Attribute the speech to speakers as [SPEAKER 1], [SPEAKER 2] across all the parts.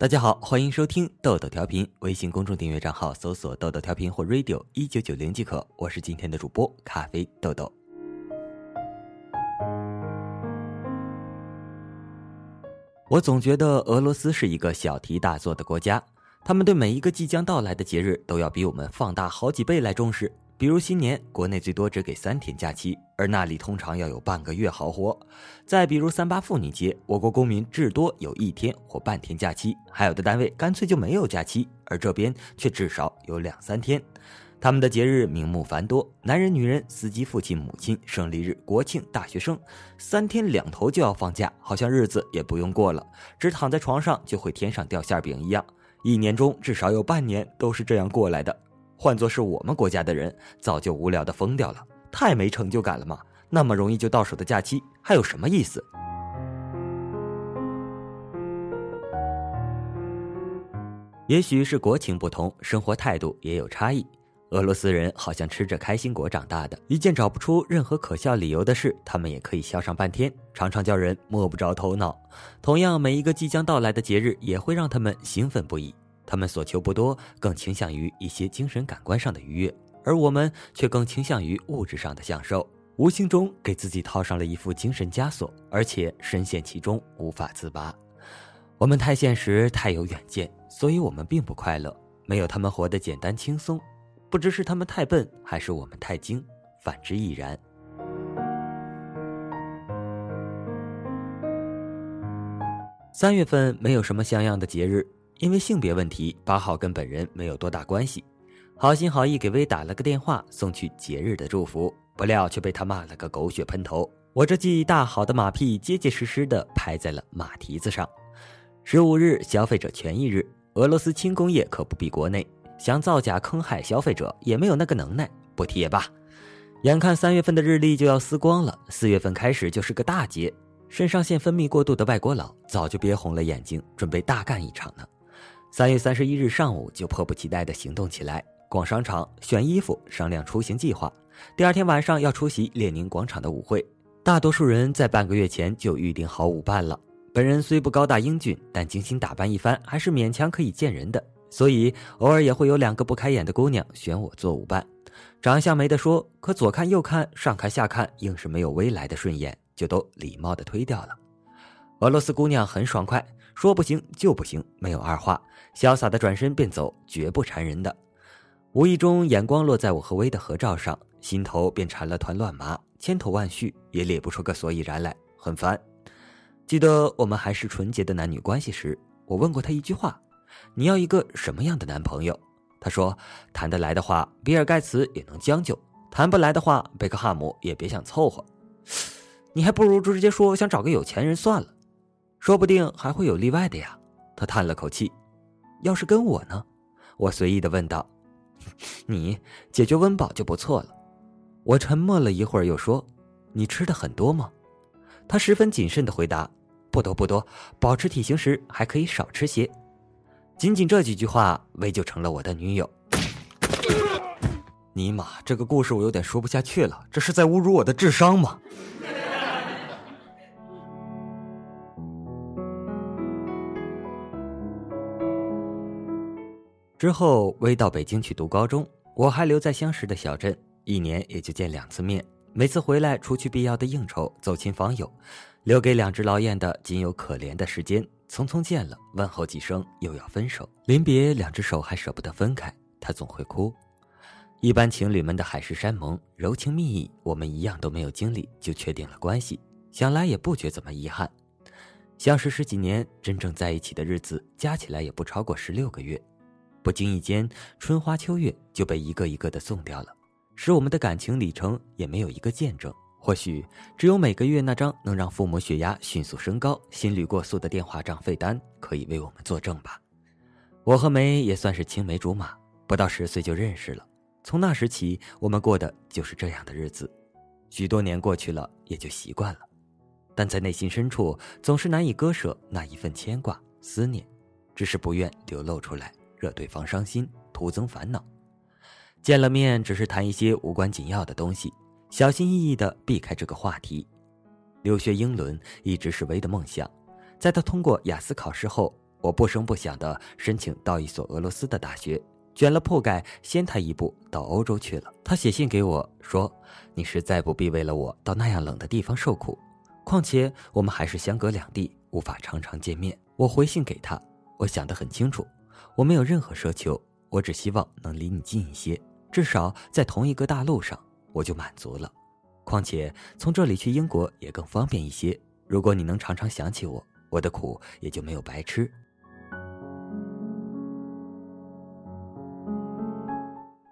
[SPEAKER 1] 大家好，欢迎收听豆豆调频，微信公众订阅账号搜索“豆豆调频”或 “radio 一九九零”即可。我是今天的主播咖啡豆豆。我总觉得俄罗斯是一个小题大做的国家，他们对每一个即将到来的节日都要比我们放大好几倍来重视。比如新年，国内最多只给三天假期，而那里通常要有半个月好活；再比如三八妇女节，我国公民至多有一天或半天假期，还有的单位干脆就没有假期，而这边却至少有两三天。他们的节日名目繁多，男人、女人、司机、父亲、母亲、胜利日、国庆、大学生，三天两头就要放假，好像日子也不用过了，只躺在床上就会天上掉馅饼一样。一年中至少有半年都是这样过来的。换作是我们国家的人，早就无聊的疯掉了，太没成就感了嘛！那么容易就到手的假期，还有什么意思？也许是国情不同，生活态度也有差异。俄罗斯人好像吃着开心果长大的，一件找不出任何可笑理由的事，他们也可以笑上半天，常常叫人摸不着头脑。同样，每一个即将到来的节日，也会让他们兴奋不已。他们所求不多，更倾向于一些精神感官上的愉悦，而我们却更倾向于物质上的享受，无形中给自己套上了一副精神枷锁，而且深陷其中无法自拔。我们太现实，太有远见，所以我们并不快乐，没有他们活得简单轻松。不知是他们太笨，还是我们太精，反之亦然。三月份没有什么像样的节日。因为性别问题，八号跟本人没有多大关系，好心好意给薇打了个电话，送去节日的祝福，不料却被他骂了个狗血喷头。我这记忆大好的马屁，结结实实的拍在了马蹄子上。十五日消费者权益日，俄罗斯轻工业可不比国内，想造假坑害消费者也没有那个能耐，不提也罢。眼看三月份的日历就要撕光了，四月份开始就是个大节，肾上腺分泌过度的外国佬早就憋红了眼睛，准备大干一场呢。三月三十一日上午就迫不及待地行动起来，逛商场、选衣服、商量出行计划。第二天晚上要出席列宁广场的舞会，大多数人在半个月前就预定好舞伴了。本人虽不高大英俊，但精心打扮一番还是勉强可以见人的，所以偶尔也会有两个不开眼的姑娘选我做舞伴。长相没得说，可左看右看、上看下看，硬是没有未来的顺眼，就都礼貌地推掉了。俄罗斯姑娘很爽快。说不行就不行，没有二话，潇洒的转身便走，绝不缠人的。无意中眼光落在我和薇的合照上，心头便缠了团乱麻，千头万绪也理不出个所以然来，很烦。记得我们还是纯洁的男女关系时，我问过他一句话：“你要一个什么样的男朋友？”他说：“谈得来的话，比尔盖茨也能将就；谈不来的话，贝克汉姆也别想凑合。你还不如直接说想找个有钱人算了。”说不定还会有例外的呀，他叹了口气。要是跟我呢？我随意的问道。你解决温饱就不错了。我沉默了一会儿，又说：“你吃的很多吗？”他十分谨慎的回答：“不多不多，保持体型时还可以少吃些。”仅仅这几句话，薇就成了我的女友。尼玛，这个故事我有点说不下去了，这是在侮辱我的智商吗？之后，薇到北京去读高中，我还留在相识的小镇，一年也就见两次面。每次回来，除去必要的应酬、走亲访友，留给两只老燕的仅有可怜的时间。匆匆见了，问候几声，又要分手。临别，两只手还舍不得分开，他总会哭。一般情侣们的海誓山盟、柔情蜜意，我们一样都没有经历，就确定了关系。想来也不觉怎么遗憾。相识十几年，真正在一起的日子加起来也不超过十六个月。不经意间，春花秋月就被一个一个的送掉了，使我们的感情里程也没有一个见证。或许只有每个月那张能让父母血压迅速升高、心率过速的电话账费单可以为我们作证吧。我和梅也算是青梅竹马，不到十岁就认识了，从那时起，我们过的就是这样的日子。许多年过去了，也就习惯了，但在内心深处总是难以割舍那一份牵挂、思念，只是不愿流露出来。惹对方伤心，徒增烦恼。见了面，只是谈一些无关紧要的东西，小心翼翼地避开这个话题。留学英伦一直是薇的梦想，在他通过雅思考试后，我不声不响地申请到一所俄罗斯的大学，卷了铺盖，先他一步到欧洲去了。他写信给我说：“你实在不必为了我到那样冷的地方受苦，况且我们还是相隔两地，无法常常见面。”我回信给他，我想得很清楚，我没有任何奢求，我只希望能离你近一些，至少在同一个大陆上，我就满足了。况且从这里去英国也更方便一些。如果你能常常想起我，我的苦也就没有白吃。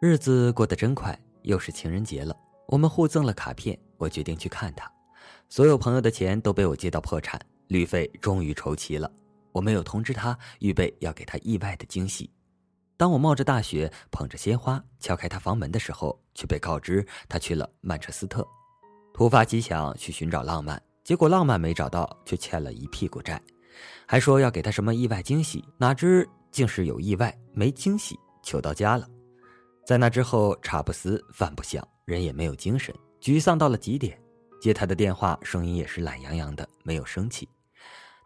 [SPEAKER 1] 日子过得真快，又是情人节了。我们互赠了卡片，我决定去看他。所有朋友的钱都被我借到破产，旅费终于筹齐了。我没有通知他，预备要给他意外的惊喜。当我冒着大雪，捧着鲜花敲开他房门的时候，却被告知他去了曼彻斯特，突发奇想去寻找浪漫，结果浪漫没找到，却欠了一屁股债，还说要给他什么意外惊喜，哪知竟是有意外没惊喜，糗到家了。在那之后，茶不思饭不想，人也没有精神，沮丧到了极点。接他的电话，声音也是懒洋洋的，没有生气。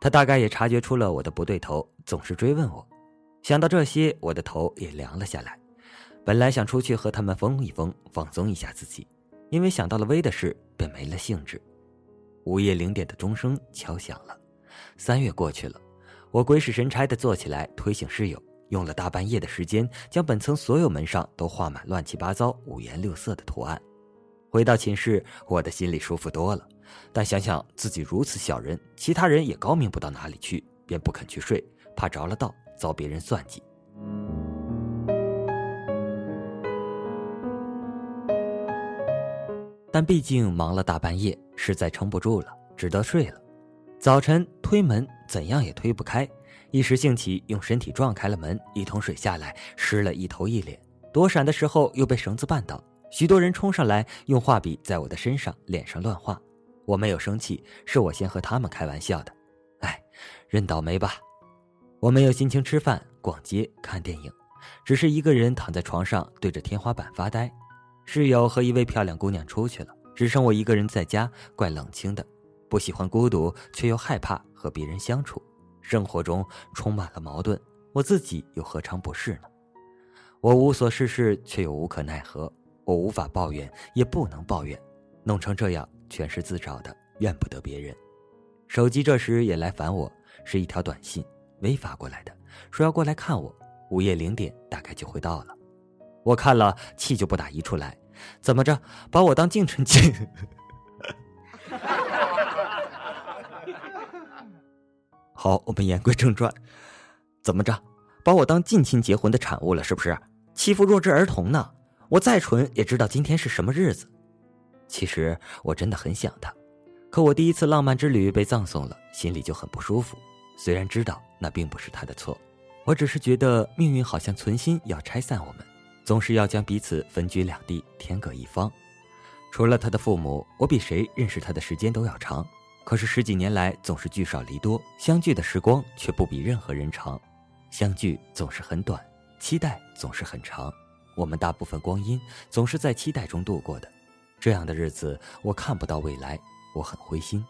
[SPEAKER 1] 他大概也察觉出了我的不对头，总是追问我。想到这些，我的头也凉了下来。本来想出去和他们疯一疯，放松一下自己，因为想到了薇的事，便没了兴致。午夜零点的钟声敲响了，三月过去了，我鬼使神差地坐起来推醒室友。用了大半夜的时间，将本层所有门上都画满乱七八糟、五颜六色的图案。回到寝室，我的心里舒服多了。但想想自己如此小人，其他人也高明不到哪里去，便不肯去睡，怕着了道，遭别人算计。但毕竟忙了大半夜，实在撑不住了，只得睡了。早晨推门，怎样也推不开。一时兴起，用身体撞开了门，一桶水下来，湿了一头一脸。躲闪的时候又被绳子绊倒，许多人冲上来，用画笔在我的身上、脸上乱画。我没有生气，是我先和他们开玩笑的。哎，认倒霉吧。我没有心情吃饭、逛街、看电影，只是一个人躺在床上，对着天花板发呆。室友和一位漂亮姑娘出去了，只剩我一个人在家，怪冷清的。不喜欢孤独，却又害怕和别人相处。生活中充满了矛盾，我自己又何尝不是呢？我无所事事，却又无可奈何。我无法抱怨，也不能抱怨，弄成这样全是自找的，怨不得别人。手机这时也来烦我，是一条短信，微发过来的，说要过来看我，午夜零点大概就会到了。我看了，气就不打一处来，怎么着，把我当净尘器？好，我们言归正传，怎么着，把我当近亲结婚的产物了，是不是？欺负弱智儿童呢？我再蠢也知道今天是什么日子。其实我真的很想他，可我第一次浪漫之旅被葬送了，心里就很不舒服。虽然知道那并不是他的错，我只是觉得命运好像存心要拆散我们，总是要将彼此分居两地，天各一方。除了他的父母，我比谁认识他的时间都要长。可是十几年来总是聚少离多，相聚的时光却不比任何人长。相聚总是很短，期待总是很长。我们大部分光阴总是在期待中度过的，这样的日子我看不到未来，我很灰心。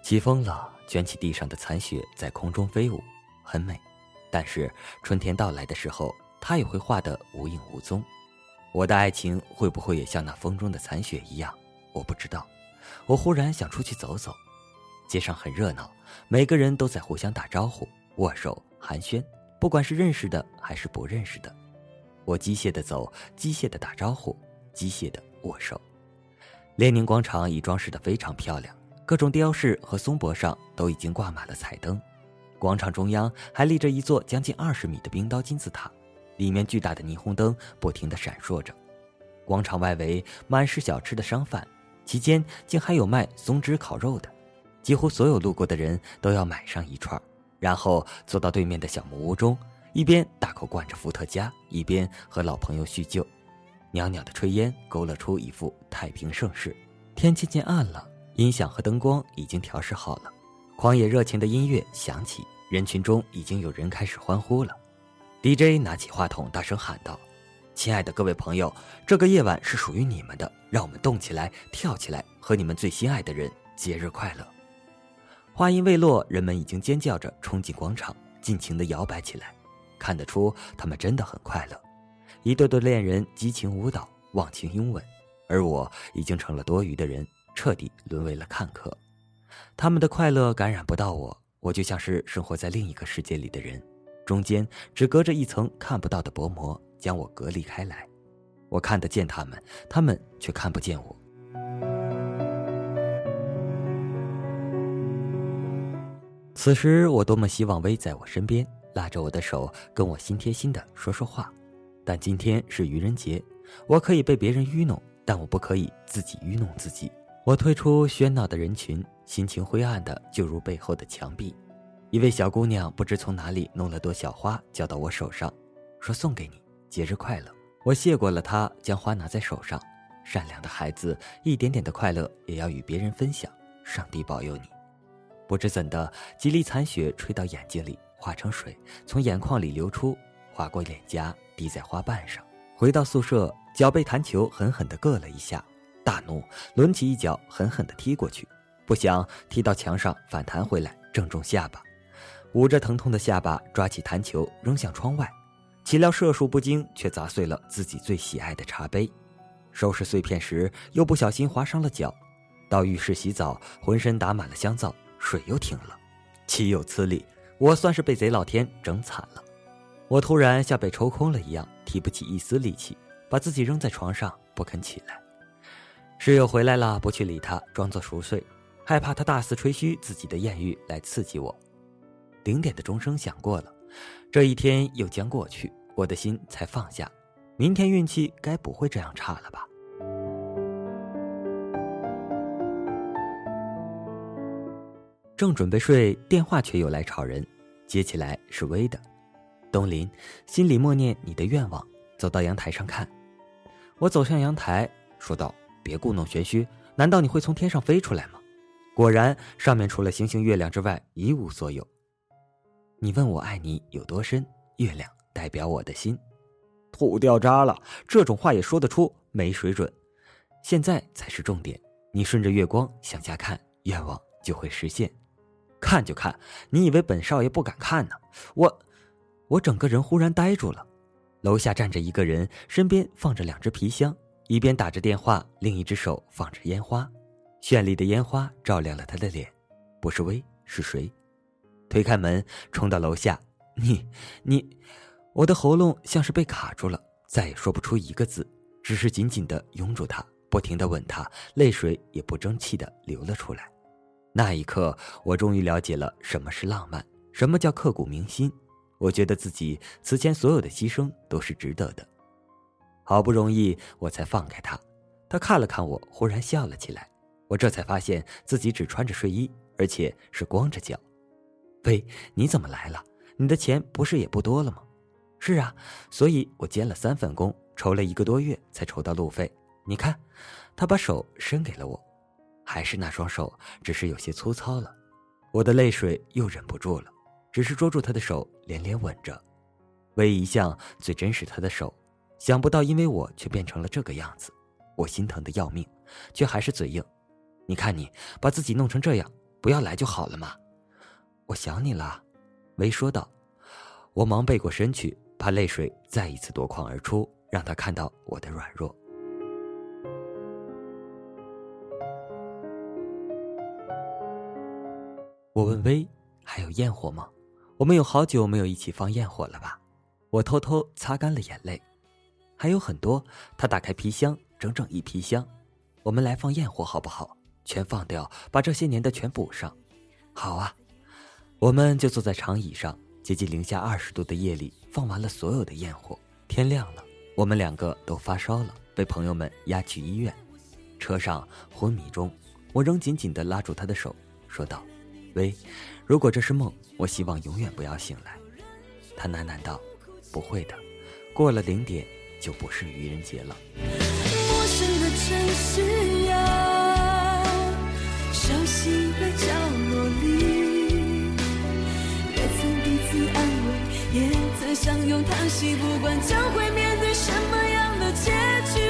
[SPEAKER 1] 起风了，卷起地上的残雪，在空中飞舞，很美。但是春天到来的时候。它也会化得无影无踪，我的爱情会不会也像那风中的残雪一样？我不知道。我忽然想出去走走，街上很热闹，每个人都在互相打招呼、握手、寒暄，不管是认识的还是不认识的。我机械的走，机械的打招呼，机械的握手。列宁广场已装饰得非常漂亮，各种雕饰和松柏上都已经挂满了彩灯。广场中央还立着一座将近二十米的冰刀金字塔。里面巨大的霓虹灯不停地闪烁着，广场外围满是小吃的商贩，其间竟还有卖松枝烤肉的。几乎所有路过的人都要买上一串，然后坐到对面的小木屋中，一边大口灌着伏特加，一边和老朋友叙旧。袅袅的炊烟勾勒出一幅太平盛世。天渐渐暗了，音响和灯光已经调试好了，狂野热情的音乐响起，人群中已经有人开始欢呼了。DJ 拿起话筒，大声喊道：“亲爱的各位朋友，这个夜晚是属于你们的，让我们动起来，跳起来，和你们最心爱的人节日快乐。话音未落，人们已经尖叫着冲进广场，尽情的摇摆起来，看得出他们真的很快乐。一对对恋人激情舞蹈，忘情拥吻，而我已经成了多余的人，彻底沦为了看客。他们的快乐感染不到我，我就像是生活在另一个世界里的人，中间只隔着一层看不到的薄膜，将我隔离开来。我看得见他们，他们却看不见我。此时，我多么希望薇在我身边，拉着我的手，跟我心贴心的说说话。但今天是愚人节，我可以被别人愚弄，但我不可以自己愚弄自己。我退出喧闹的人群，心情灰暗的就如背后的墙壁。一位小姑娘不知从哪里弄了朵小花，交到我手上，说送给你，节日快乐。我谢过了她，将花拿在手上。善良的孩子，一点点的快乐也要与别人分享。上帝保佑你。不知怎的，几粒残雪吹到眼睛里，化成水，从眼眶里流出，划过脸颊，滴在花瓣上。回到宿舍，脚被弹球狠狠地硌了一下，大怒，抡起一脚狠狠地踢过去，不想踢到墙上，反弹回来，正中下巴。捂着疼痛的下巴，抓起弹球扔向窗外，岂料射术不精，却砸碎了自己最喜爱的茶杯。收拾碎片时，又不小心划伤了脚。到浴室洗澡，浑身打满了香皂。水又停了，岂有此理！我算是被贼老天整惨了。我突然像被抽空了一样，提不起一丝力气，把自己扔在床上，不肯起来。室友回来了，不去理他，装作熟睡，害怕他大肆吹嘘自己的艳遇来刺激我。零点的钟声响过了，这一天又将过去，我的心才放下。明天运气该不会这样差了吧？正准备睡，电话却又来吵人。接起来是薇的，东林心里默念你的愿望，走到阳台上看。我走向阳台，说道：“别故弄玄虚，难道你会从天上飞出来吗？”果然，上面除了星星月亮之外一无所有。你问我爱你有多深，月亮代表我的心。土掉渣了，这种话也说得出，没水准。现在才是重点，你顺着月光向下看，愿望就会实现。看就看，你以为本少爷不敢看呢？我，我整个人忽然呆住了。楼下站着一个人，身边放着两只皮箱，一边打着电话，另一只手放着烟花，绚丽的烟花照亮了他的脸。不是薇，是谁？推开门，冲到楼下。你，你，我的喉咙像是被卡住了，再也说不出一个字，只是紧紧的拥住他，不停的吻他，泪水也不争气的流了出来。那一刻，我终于了解了什么是浪漫，什么叫刻骨铭心。我觉得自己此前所有的牺牲都是值得的。好不容易，我才放开他。他看了看我，忽然笑了起来。我这才发现自己只穿着睡衣，而且是光着脚。喂，你怎么来了？你的钱不是也不多了吗？是啊，所以我兼了三份工，筹了一个多月才筹到路费。你看，他把手伸给了我。还是那双手，只是有些粗糙了。我的泪水又忍不住了，只是捉住他的手，连连吻着。唯一一向最真实他的手，想不到因为我却变成了这个样子，我心疼的要命，却还是嘴硬。你看你把自己弄成这样，不要来就好了嘛。我想你了，薇说道。我忙背过身去，怕泪水再一次夺眶而出，让他看到我的软弱。我问薇：“还有焰火吗？我们有好久没有一起放焰火了吧？”我偷偷擦干了眼泪。还有很多。他打开皮箱，整整一皮箱。我们来放焰火好不好？全放掉，把这些年的全补上。好啊。我们就坐在长椅上，接近零下二十度的夜里，放完了所有的焰火。天亮了，我们两个都发烧了，被朋友们押去医院。车上昏迷中，我仍紧紧地拉住他的手，说道。喂，如果这是梦，我希望永远不要醒来。”他喃喃道：“不会的，过了零点就不是愚人节了。”陌生的城市呀，熟悉的角落里，也曾彼此安慰，也曾相拥叹息，不管将会面对什么样的结局，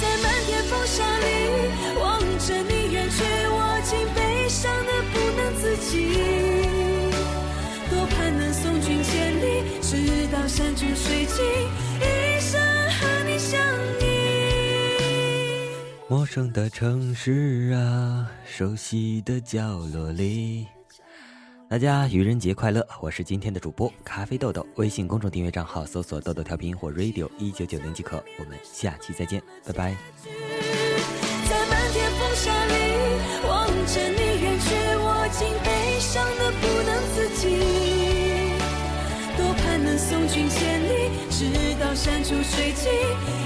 [SPEAKER 1] 在漫天风沙里。
[SPEAKER 2] 记，一生和你相依。
[SPEAKER 1] 陌生的城市啊，熟悉的角落里。大家愚人节快乐！我是今天的主播咖啡豆豆，微信公众订阅账号搜索“豆豆调频”或 “radio 一九九零”即可。我们下期再见，拜拜。
[SPEAKER 2] 在漫天风沙里望着你远去，我竟悲伤的不送君千里，直到山穷水尽。